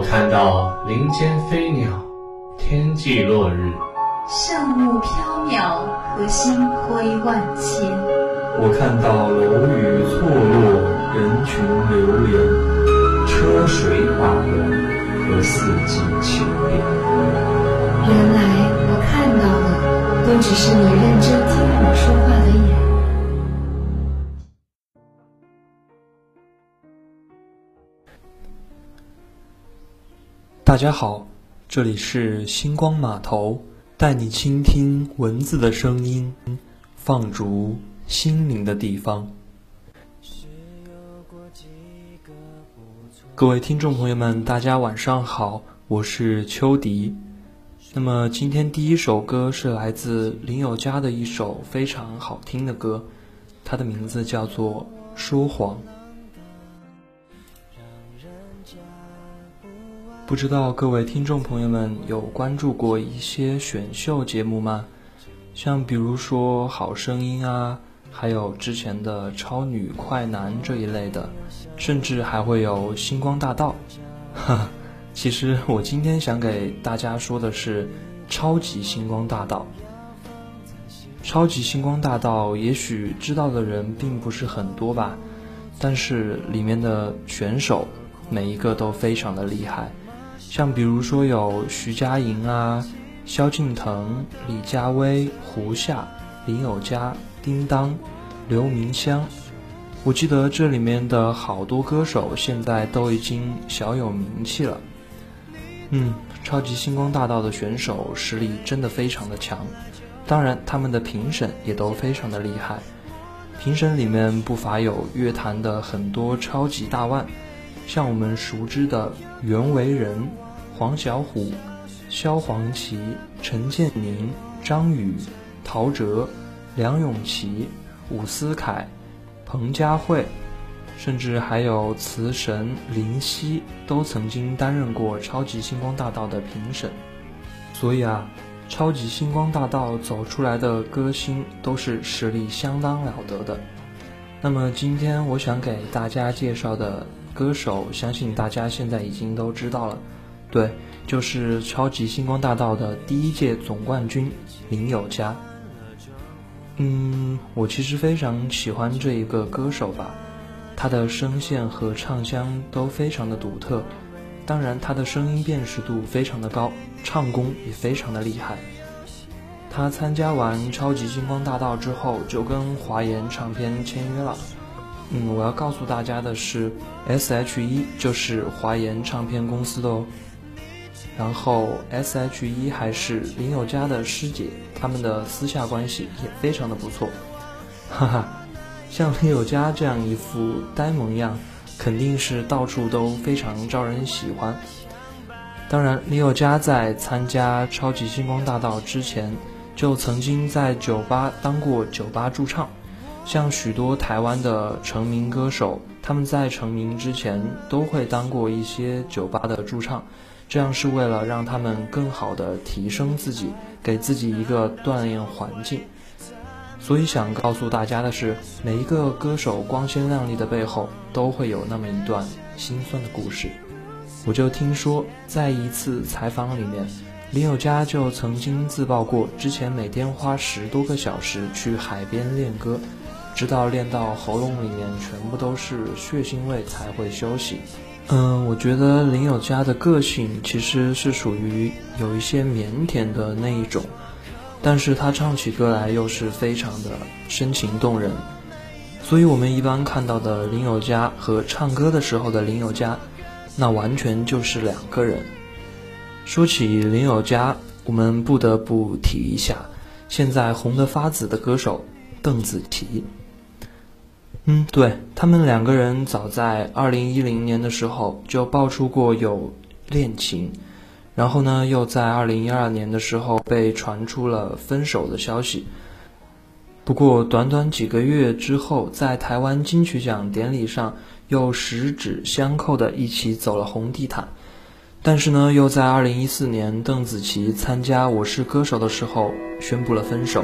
我看到林间飞鸟，天际落日，圣雾飘渺，和星辉万千。我看到楼宇错落，人群流连，车水马龙和四季秋变。原来我看到的都只是你认真听我说话的眼。大家好，这里是星光码头，带你倾听文字的声音，放逐心灵的地方。各位听众朋友们，大家晚上好，我是秋迪。那么今天第一首歌是来自林宥嘉的一首非常好听的歌，它的名字叫做《说谎》。不知道各位听众朋友们有关注过一些选秀节目吗？像比如说《好声音》啊，还有之前的《超女快男》这一类的，甚至还会有《星光大道》。哈哈，其实我今天想给大家说的是《超级星光大道》。《超级星光大道》也许知道的人并不是很多吧，但是里面的选手每一个都非常的厉害。像比如说有徐佳莹啊、萧敬腾、李佳薇、胡夏、林宥嘉、叮当、刘明湘，我记得这里面的好多歌手现在都已经小有名气了。嗯，超级星光大道的选手实力真的非常的强，当然他们的评审也都非常的厉害，评审里面不乏有乐坛的很多超级大腕。像我们熟知的袁惟仁、黄小琥、萧煌奇、陈建宁、张宇、陶喆、梁咏琪、伍思凯、彭佳慧，甚至还有词神林夕，都曾经担任过《超级星光大道》的评审。所以啊，《超级星光大道》走出来的歌星都是实力相当了得的。那么今天我想给大家介绍的。歌手，相信大家现在已经都知道了，对，就是超级星光大道的第一届总冠军林宥嘉。嗯，我其实非常喜欢这一个歌手吧，他的声线和唱腔都非常的独特，当然他的声音辨识度非常的高，唱功也非常的厉害。他参加完超级星光大道之后，就跟华研唱片签约了。嗯，我要告诉大家的是，S.H.E 就是华研唱片公司的哦。然后 S.H.E 还是林宥嘉的师姐，他们的私下关系也非常的不错。哈哈，像林宥嘉这样一副呆萌样，肯定是到处都非常招人喜欢。当然，林宥嘉在参加超级星光大道之前，就曾经在酒吧当过酒吧驻唱。像许多台湾的成名歌手，他们在成名之前都会当过一些酒吧的驻唱，这样是为了让他们更好的提升自己，给自己一个锻炼环境。所以想告诉大家的是，每一个歌手光鲜亮丽的背后，都会有那么一段心酸的故事。我就听说，在一次采访里面，林宥嘉就曾经自曝过，之前每天花十多个小时去海边练歌。直到练到喉咙里面全部都是血腥味才会休息。嗯，我觉得林宥嘉的个性其实是属于有一些腼腆的那一种，但是他唱起歌来又是非常的深情动人。所以我们一般看到的林宥嘉和唱歌的时候的林宥嘉，那完全就是两个人。说起林宥嘉，我们不得不提一下现在红得发紫的歌手邓紫棋。嗯，对他们两个人早在二零一零年的时候就爆出过有恋情，然后呢，又在二零一二年的时候被传出了分手的消息。不过短短几个月之后，在台湾金曲奖典礼上又十指相扣的一起走了红地毯。但是呢，又在二零一四年邓紫棋参加《我是歌手》的时候宣布了分手。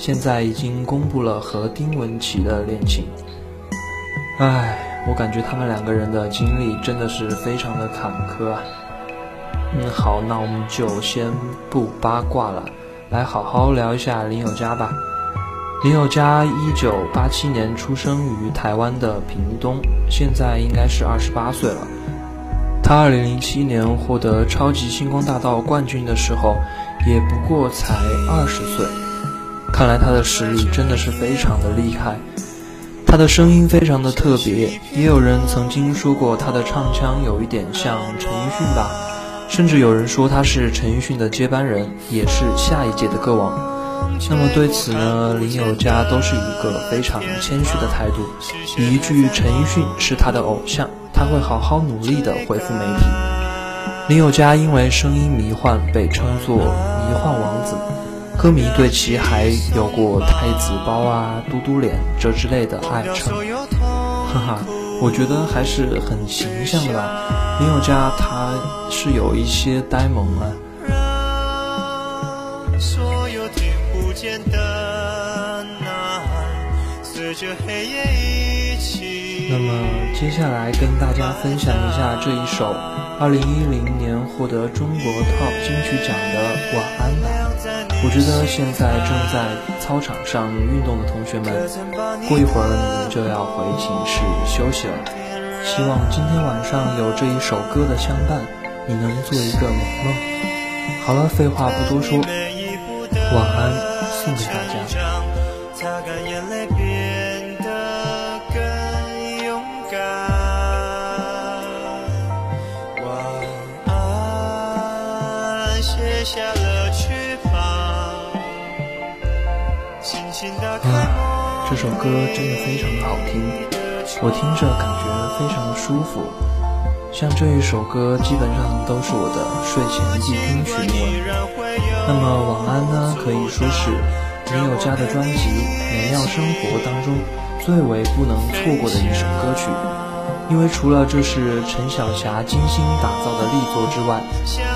现在已经公布了和丁文琪的恋情，唉，我感觉他们两个人的经历真的是非常的坎坷啊。嗯，好，那我们就先不八卦了，来好好聊一下林宥嘉吧。林宥嘉一九八七年出生于台湾的屏东，现在应该是二十八岁了。他二零零七年获得超级星光大道冠军的时候，也不过才二十岁。看来他的实力真的是非常的厉害。他的声音非常的特别，也有人曾经说过他的唱腔有一点像陈奕迅吧，甚至有人说他是陈奕迅的接班人，也是下一届的歌王。那么对此呢，林宥嘉都是一个非常谦虚的态度，一句陈奕迅是他的偶像，他会好好努力的回复媒体。林宥嘉因为声音迷幻，被称作迷幻王子。歌迷对其还有过太子包啊、嘟嘟脸这之类的爱称，哈哈，我觉得还是很形象的吧。林宥嘉他是有一些呆萌啊。那么接下来跟大家分享一下这一首2010年获得中国 TOP 金曲奖的《晚安吧》。我觉得现在正在操场上运动的同学们，过一会儿你们就要回寝室休息了。希望今天晚上有这一首歌的相伴，你能做一个美梦。好了，废话不多说，晚安，送给大家。啊，这首歌真的非常的好听，我听着感觉非常的舒服。像这一首歌，基本上都是我的睡前必听曲目。那么晚安呢，可以说是林宥嘉的专辑《美妙生活》当中最为不能错过的一首歌曲。因为除了这是陈小霞精心打造的力作之外，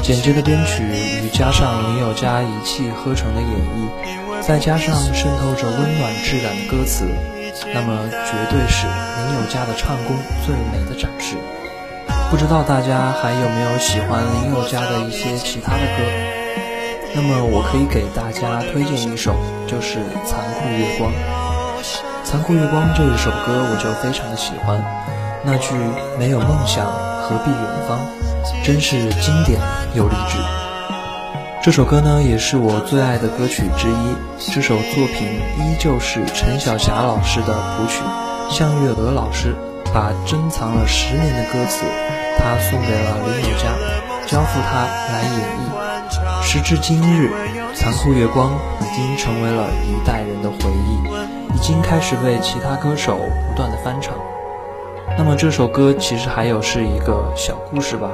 简洁的编曲与加上林宥嘉一气呵成的演绎。再加上渗透着温暖质感的歌词，那么绝对是林宥嘉的唱功最美的展示。不知道大家还有没有喜欢林宥嘉的一些其他的歌？那么我可以给大家推荐一首，就是《残酷月光》。《残酷月光》这一首歌我就非常的喜欢，那句“没有梦想何必远方”，真是经典又励志。这首歌呢，也是我最爱的歌曲之一。这首作品依旧是陈小霞老师的谱曲，向月娥老师把珍藏了十年的歌词，他送给了林宥嘉，交付他来演绎。时至今日，《残酷月光》已经成为了一代人的回忆，已经开始被其他歌手不断的翻唱。那么这首歌其实还有是一个小故事吧。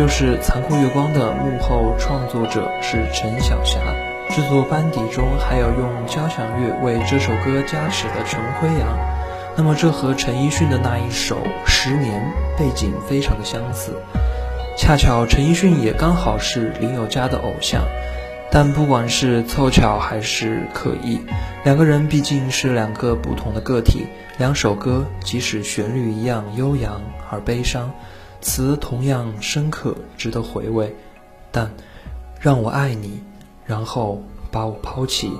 就是《残酷月光》的幕后创作者是陈小霞，制作班底中还有用交响乐为这首歌加持的陈辉阳。那么这和陈奕迅的那一首《十年》背景非常的相似，恰巧陈奕迅也刚好是林宥嘉的偶像。但不管是凑巧还是刻意，两个人毕竟是两个不同的个体，两首歌即使旋律一样悠扬而悲伤。词同样深刻，值得回味，但让我爱你，然后把我抛弃，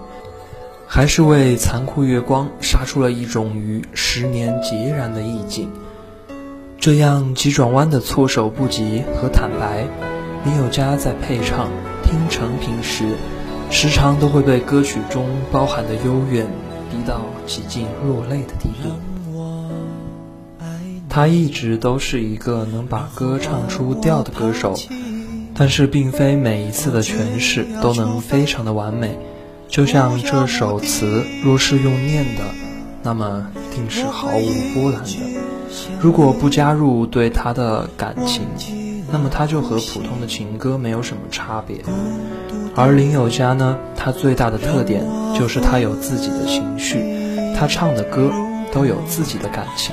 还是为残酷月光杀出了一种与十年截然的意境。这样急转弯的措手不及和坦白，林宥嘉在配唱、听成品时，时常都会被歌曲中包含的幽怨逼到几近落泪的地步。他一直都是一个能把歌唱出调的歌手，但是并非每一次的诠释都能非常的完美。就像这首词，若是用念的，那么定是毫无波澜的。如果不加入对他的感情，那么他就和普通的情歌没有什么差别。而林宥嘉呢，他最大的特点就是他有自己的情绪，他唱的歌都有自己的感情。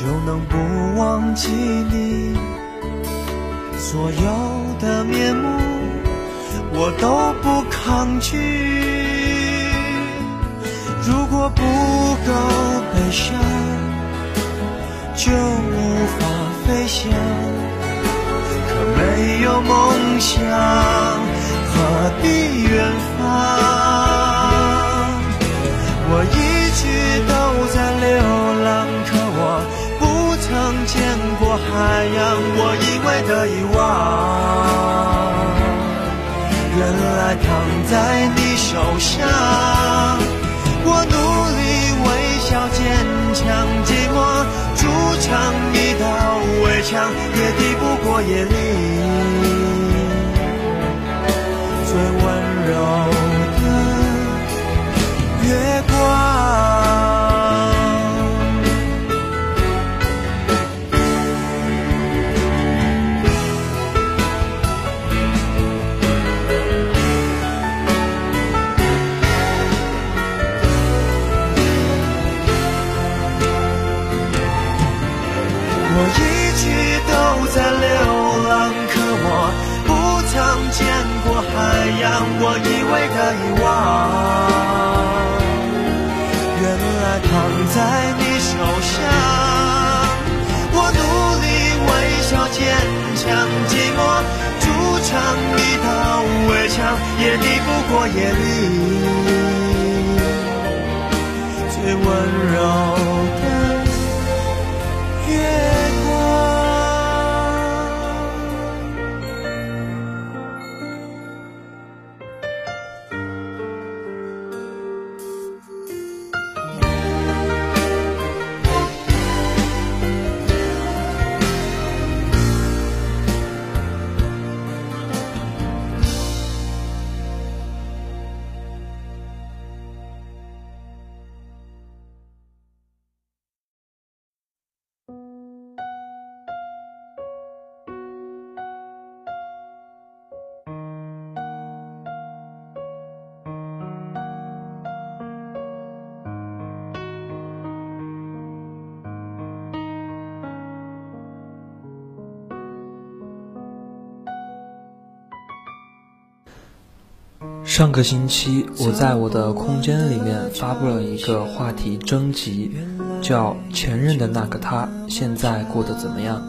就能不忘记你所有的面目，我都不抗拒。如果不够悲伤，就无法飞翔。可没有梦想，何必远方？我一海洋。我以为的遗忘，原来躺在你手上。我努力微笑坚强，寂寞筑成一道围墙，也抵不过夜里过海洋。我以为的遗忘，原来躺在你手上。我努力微笑坚强，寂寞筑成一道围墙，也抵不过夜里最温柔上个星期，我在我的空间里面发布了一个话题征集，叫“前任的那个他现在过得怎么样”。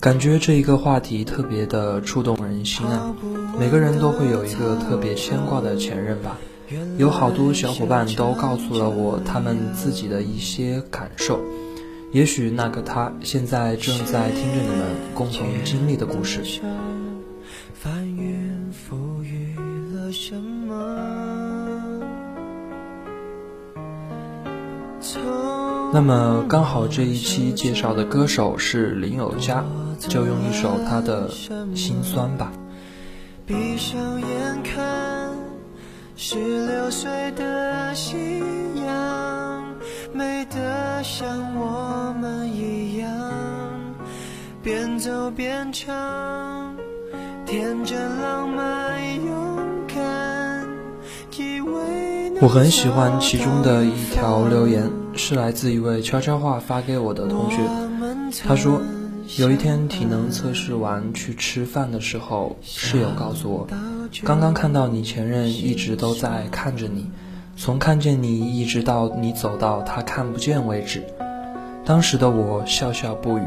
感觉这一个话题特别的触动人心啊！每个人都会有一个特别牵挂的前任吧。有好多小伙伴都告诉了我他们自己的一些感受，也许那个他现在正在听着你们共同经历的故事。那么刚好这一期介绍的歌手是林宥嘉，就用一首他的《心酸》吧。闭上眼看十六岁的夕阳，美得像我们一样，边走边唱，天真浪漫勇敢，以为我很喜欢其中的一条留言，是来自一位悄悄话发给我的同学。他说，有一天体能测试完去吃饭的时候，室友告诉我，刚刚看到你前任一直都在看着你，从看见你一直到你走到他看不见为止。当时的我笑笑不语，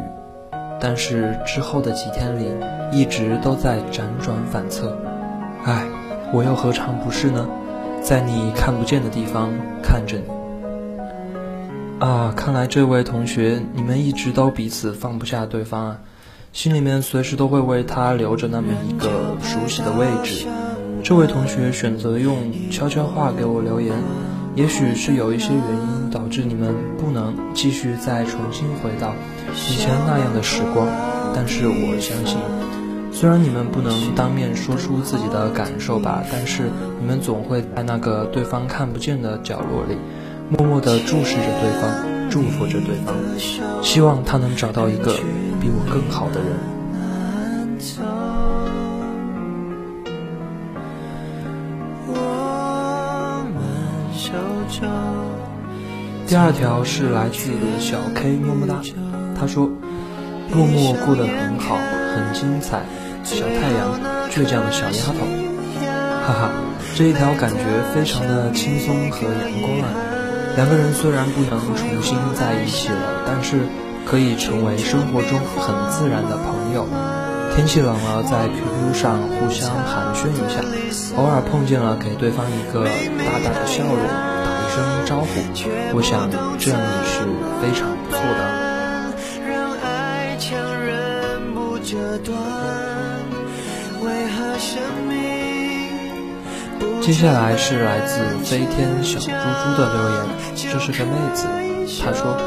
但是之后的几天里，一直都在辗转反侧。唉，我又何尝不是呢？在你看不见的地方看着你。啊，看来这位同学，你们一直都彼此放不下对方啊，心里面随时都会为他留着那么一个熟悉的位置。这位同学选择用悄悄话给我留言。也许是有一些原因导致你们不能继续再重新回到以前那样的时光，但是我相信，虽然你们不能当面说出自己的感受吧，但是你们总会在那个对方看不见的角落里，默默地注视着对方，祝福着对方，希望他能找到一个比我更好的人。第二条是来自小 K 么么哒，他说：“默默过得很好，很精彩。”小太阳，倔强的小丫头，哈哈，这一条感觉非常的轻松和阳光啊。两个人虽然不能重新在一起了，但是可以成为生活中很自然的朋友。天气冷了，在 QQ 上互相寒暄一下，偶尔碰见了，给对方一个大大的笑容。打一声招呼，我想这样也是非常不错的。为何生命接下来是来自飞天小猪猪的留言，这是个妹子，她说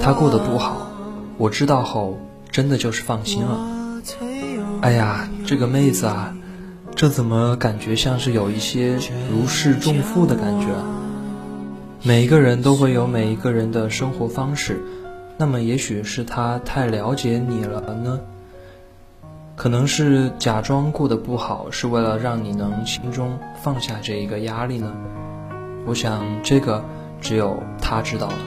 她过得不好，我知道后真的就是放心了。哎呀，这个妹子啊，这怎么感觉像是有一些如释重负的感觉？每一个人都会有每一个人的生活方式，那么也许是他太了解你了呢？可能是假装过得不好，是为了让你能心中放下这一个压力呢？我想这个只有他知道了。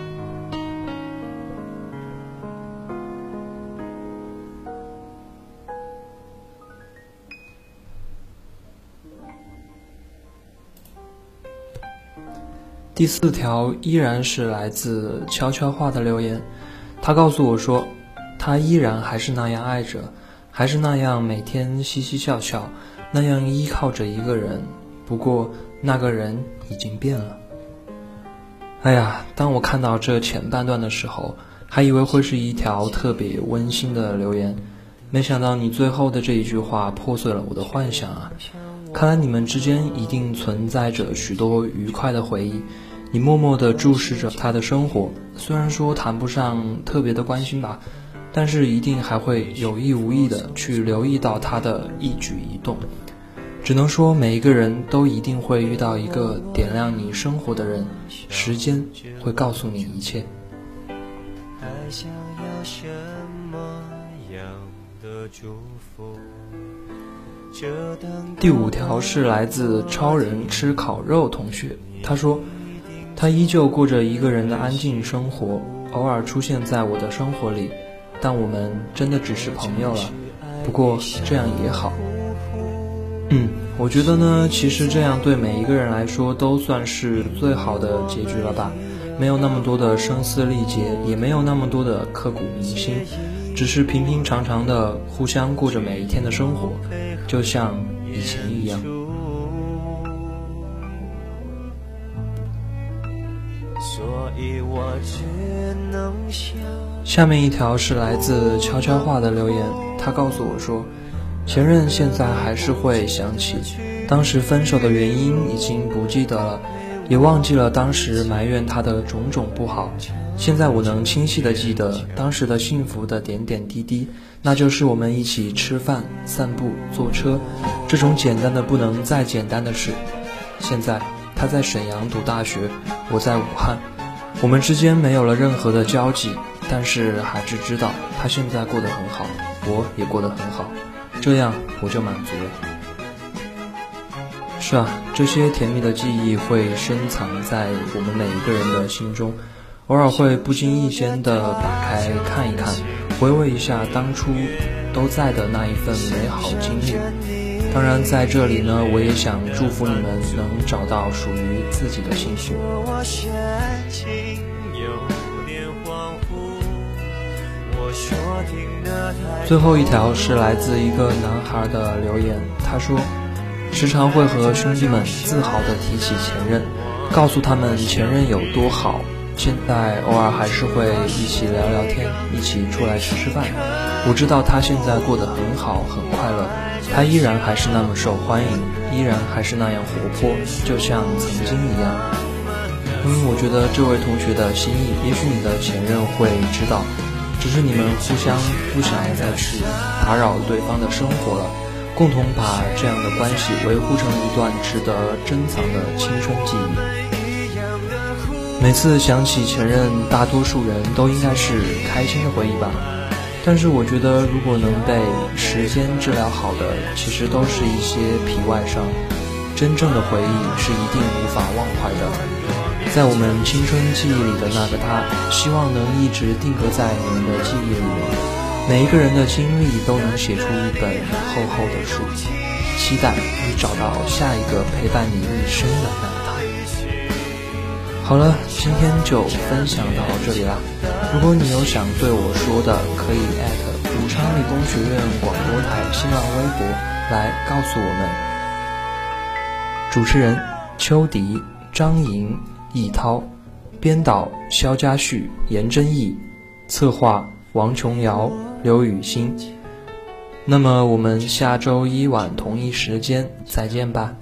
第四条依然是来自悄悄话的留言，他告诉我说，他依然还是那样爱着，还是那样每天嘻嘻笑笑，那样依靠着一个人。不过那个人已经变了。哎呀，当我看到这前半段的时候，还以为会是一条特别温馨的留言，没想到你最后的这一句话破碎了我的幻想啊！看来你们之间一定存在着许多愉快的回忆。你默默地注视着他的生活，虽然说谈不上特别的关心吧，但是一定还会有意无意的去留意到他的一举一动。只能说每一个人都一定会遇到一个点亮你生活的人，时间会告诉你一切。还想要什么样的祝福？第五条是来自超人吃烤肉同学，他说，他依旧过着一个人的安静生活，偶尔出现在我的生活里，但我们真的只是朋友了。不过这样也好。嗯，我觉得呢，其实这样对每一个人来说都算是最好的结局了吧，没有那么多的声嘶力竭，也没有那么多的刻骨铭心。只是平平常常的互相过着每一天的生活，就像以前一样。下面一条是来自悄悄话的留言，他告诉我说，前任现在还是会想起当时分手的原因，已经不记得了，也忘记了当时埋怨他的种种不好。现在我能清晰的记得当时的幸福的点点滴滴，那就是我们一起吃饭、散步、坐车，这种简单的不能再简单的事。现在他在沈阳读大学，我在武汉，我们之间没有了任何的交集，但是还是知道他现在过得很好，我也过得很好，这样我就满足了。是啊，这些甜蜜的记忆会深藏在我们每一个人的心中。偶尔会不经意间的打开看一看，回味一下当初都在的那一份美好经历。当然，在这里呢，我也想祝福你们能找到属于自己的幸福。最后一条是来自一个男孩的留言，他说：“时常会和兄弟们自豪地提起前任，告诉他们前任有多好。现在偶尔还是会一起聊聊天，一起出来吃吃饭。我知道他现在过得很好，很快乐。他依然还是那么受欢迎，依然还是那样活泼，就像曾经一样。嗯，我觉得这位同学的心意，也许你的前任会知道。”只是你们互相不想再去打扰对方的生活了，共同把这样的关系维护成一段值得珍藏的青春记忆。每次想起前任，大多数人都应该是开心的回忆吧。但是我觉得，如果能被时间治疗好的，其实都是一些皮外伤。真正的回忆是一定无法忘怀的。在我们青春记忆里的那个他，希望能一直定格在你们的记忆里。每一个人的经历都能写出一本厚厚的书，期待你找到下一个陪伴你一生的那个他。好了，今天就分享到这里啦。如果你有想对我说的，可以艾特武昌理工学院广播台新浪微博来告诉我们。主持人：邱迪、张莹。易涛，编导肖家旭、严真义，策划王琼瑶、刘雨欣。那么我们下周一晚同一时间再见吧。